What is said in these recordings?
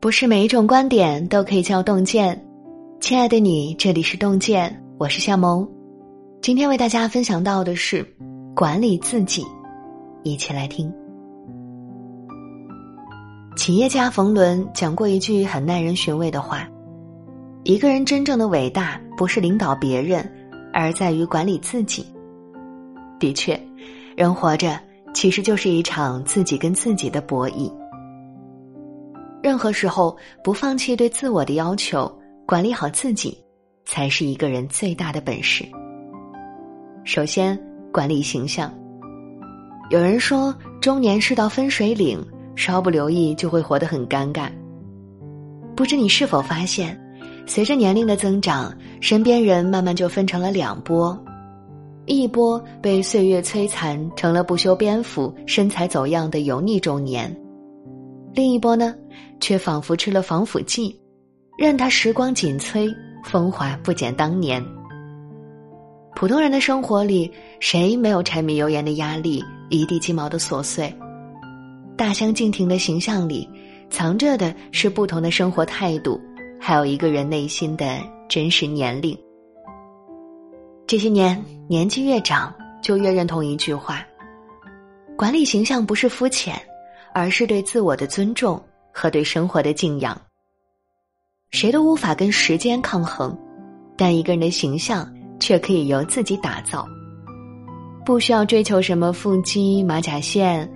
不是每一种观点都可以叫洞见，亲爱的你，这里是洞见，我是夏萌。今天为大家分享到的是管理自己，一起来听。企业家冯仑讲过一句很耐人寻味的话：一个人真正的伟大，不是领导别人，而在于管理自己。的确，人活着其实就是一场自己跟自己的博弈。任何时候不放弃对自我的要求，管理好自己，才是一个人最大的本事。首先，管理形象。有人说，中年是道分水岭，稍不留意就会活得很尴尬。不知你是否发现，随着年龄的增长，身边人慢慢就分成了两波：一波被岁月摧残，成了不修边幅、身材走样的油腻中年；另一波呢？却仿佛吃了防腐剂，任他时光紧催，风华不减当年。普通人的生活里，谁没有柴米油盐的压力，一地鸡毛的琐碎？大相径庭的形象里，藏着的是不同的生活态度，还有一个人内心的真实年龄。这些年，年纪越长，就越认同一句话：管理形象不是肤浅，而是对自我的尊重。和对生活的敬仰，谁都无法跟时间抗衡，但一个人的形象却可以由自己打造。不需要追求什么腹肌、马甲线，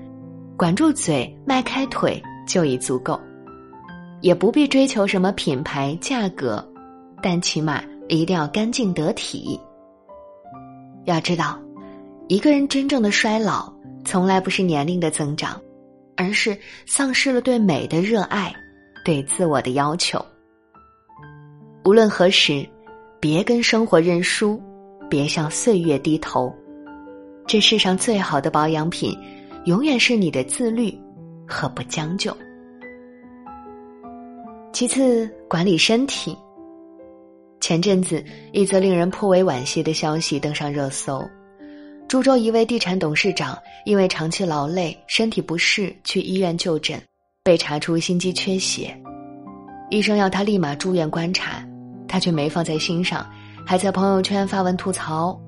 管住嘴、迈开腿就已足够；也不必追求什么品牌、价格，但起码一定要干净得体。要知道，一个人真正的衰老，从来不是年龄的增长。而是丧失了对美的热爱，对自我的要求。无论何时，别跟生活认输，别向岁月低头。这世上最好的保养品，永远是你的自律和不将就。其次，管理身体。前阵子，一则令人颇为惋惜的消息登上热搜。株洲一位地产董事长因为长期劳累、身体不适去医院就诊，被查出心肌缺血，医生要他立马住院观察，他却没放在心上，还在朋友圈发文吐槽。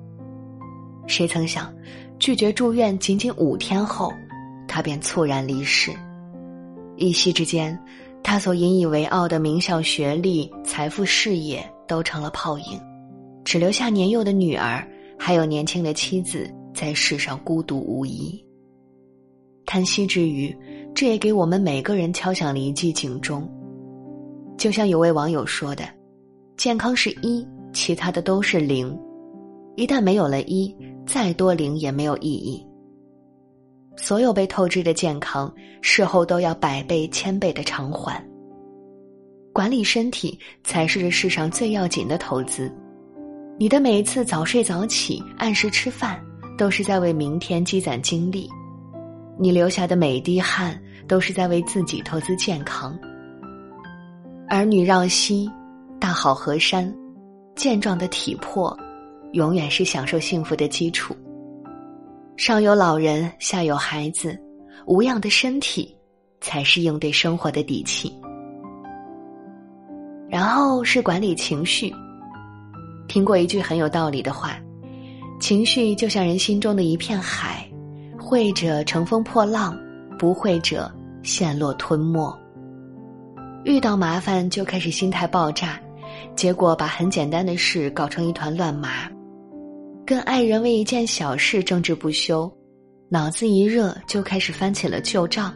谁曾想，拒绝住院仅仅五天后，他便猝然离世。一夕之间，他所引以为傲的名校学历、财富、事业都成了泡影，只留下年幼的女儿。还有年轻的妻子在世上孤独无依。叹息之余，这也给我们每个人敲响了一记警钟。就像有位网友说的：“健康是一，其他的都是零。一旦没有了一，再多零也没有意义。所有被透支的健康，事后都要百倍千倍的偿还。管理身体，才是这世上最要紧的投资。”你的每一次早睡早起、按时吃饭，都是在为明天积攒精力；你流下的每一滴汗，都是在为自己投资健康。儿女绕膝，大好河山，健壮的体魄，永远是享受幸福的基础。上有老人，下有孩子，无恙的身体，才是应对生活的底气。然后是管理情绪。听过一句很有道理的话：“情绪就像人心中的一片海，会者乘风破浪，不会者陷落吞没。遇到麻烦就开始心态爆炸，结果把很简单的事搞成一团乱麻；跟爱人为一件小事争执不休，脑子一热就开始翻起了旧账；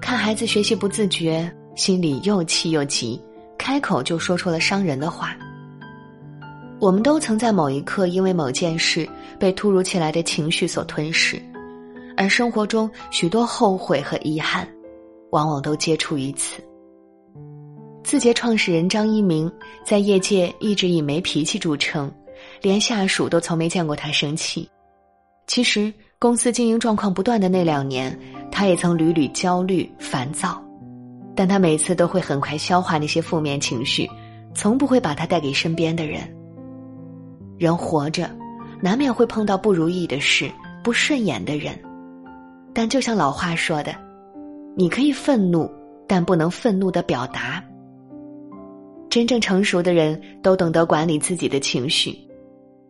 看孩子学习不自觉，心里又气又急，开口就说出了伤人的话。”我们都曾在某一刻因为某件事被突如其来的情绪所吞噬，而生活中许多后悔和遗憾，往往都皆出于此。字节创始人张一鸣在业界一直以没脾气著称，连下属都从没见过他生气。其实公司经营状况不断的那两年，他也曾屡屡焦虑烦躁，但他每次都会很快消化那些负面情绪，从不会把它带给身边的人。人活着，难免会碰到不如意的事，不顺眼的人。但就像老话说的，你可以愤怒，但不能愤怒的表达。真正成熟的人都懂得管理自己的情绪，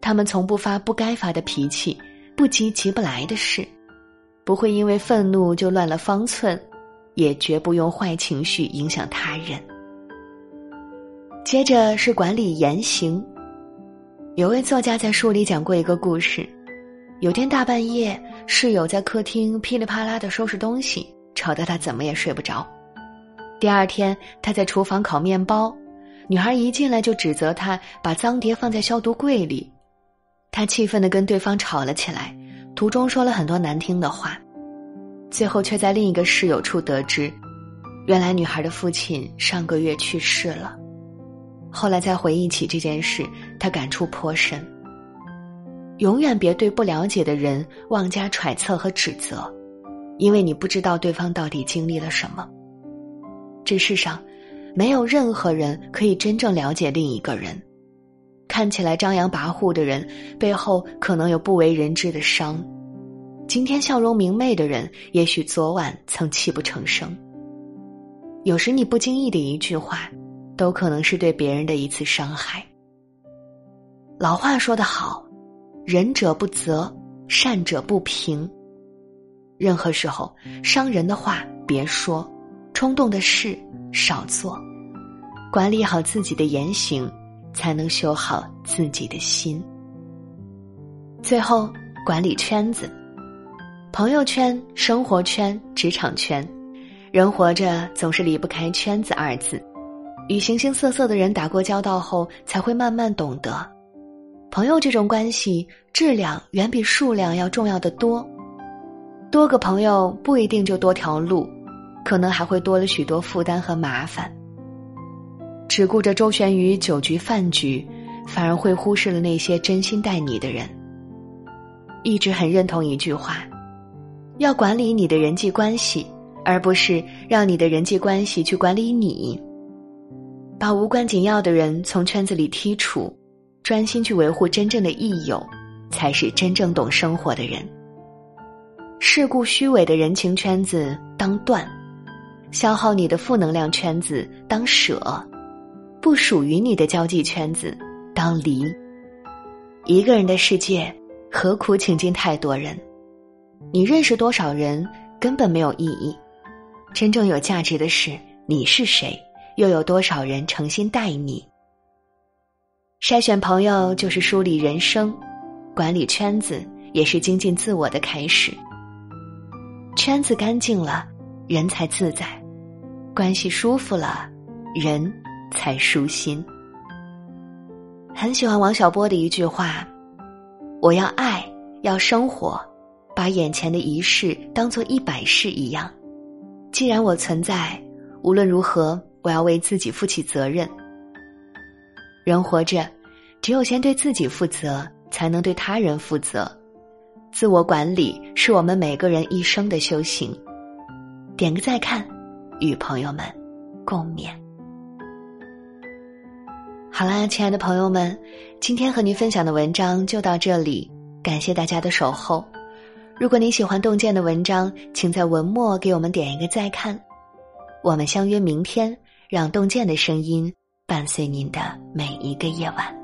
他们从不发不该发的脾气，不急急不来的事，不会因为愤怒就乱了方寸，也绝不用坏情绪影响他人。接着是管理言行。有位作家在书里讲过一个故事：有天大半夜，室友在客厅噼里啪啦的收拾东西，吵得他怎么也睡不着。第二天，他在厨房烤面包。女孩一进来就指责他把脏碟放在消毒柜里，他气愤的跟对方吵了起来，途中说了很多难听的话，最后却在另一个室友处得知，原来女孩的父亲上个月去世了。后来再回忆起这件事，他感触颇深。永远别对不了解的人妄加揣测和指责，因为你不知道对方到底经历了什么。这世上。没有任何人可以真正了解另一个人。看起来张扬跋扈的人，背后可能有不为人知的伤。今天笑容明媚的人，也许昨晚曾泣不成声。有时你不经意的一句话，都可能是对别人的一次伤害。老话说得好：“仁者不责，善者不平。”任何时候，伤人的话别说，冲动的事。少做，管理好自己的言行，才能修好自己的心。最后，管理圈子，朋友圈、生活圈、职场圈，人活着总是离不开“圈子”二字。与形形色色的人打过交道后，才会慢慢懂得，朋友这种关系质量远比数量要重要的多。多个朋友不一定就多条路。可能还会多了许多负担和麻烦。只顾着周旋于酒局饭局，反而会忽视了那些真心待你的人。一直很认同一句话：要管理你的人际关系，而不是让你的人际关系去管理你。把无关紧要的人从圈子里剔除，专心去维护真正的益友，才是真正懂生活的人。世故虚伪的人情圈子当断。消耗你的负能量圈子当舍，不属于你的交际圈子当离。一个人的世界，何苦请进太多人？你认识多少人根本没有意义。真正有价值的是你是谁，又有多少人诚心待你？筛选朋友就是梳理人生，管理圈子也是精进自我的开始。圈子干净了，人才自在。关系舒服了，人才舒心。很喜欢王小波的一句话：“我要爱，要生活，把眼前的一事当做一百事一样。既然我存在，无论如何，我要为自己负起责任。人活着，只有先对自己负责，才能对他人负责。自我管理是我们每个人一生的修行。”点个再看。与朋友们共勉。好啦，亲爱的朋友们，今天和您分享的文章就到这里，感谢大家的守候。如果您喜欢洞见的文章，请在文末给我们点一个再看。我们相约明天，让洞见的声音伴随您的每一个夜晚。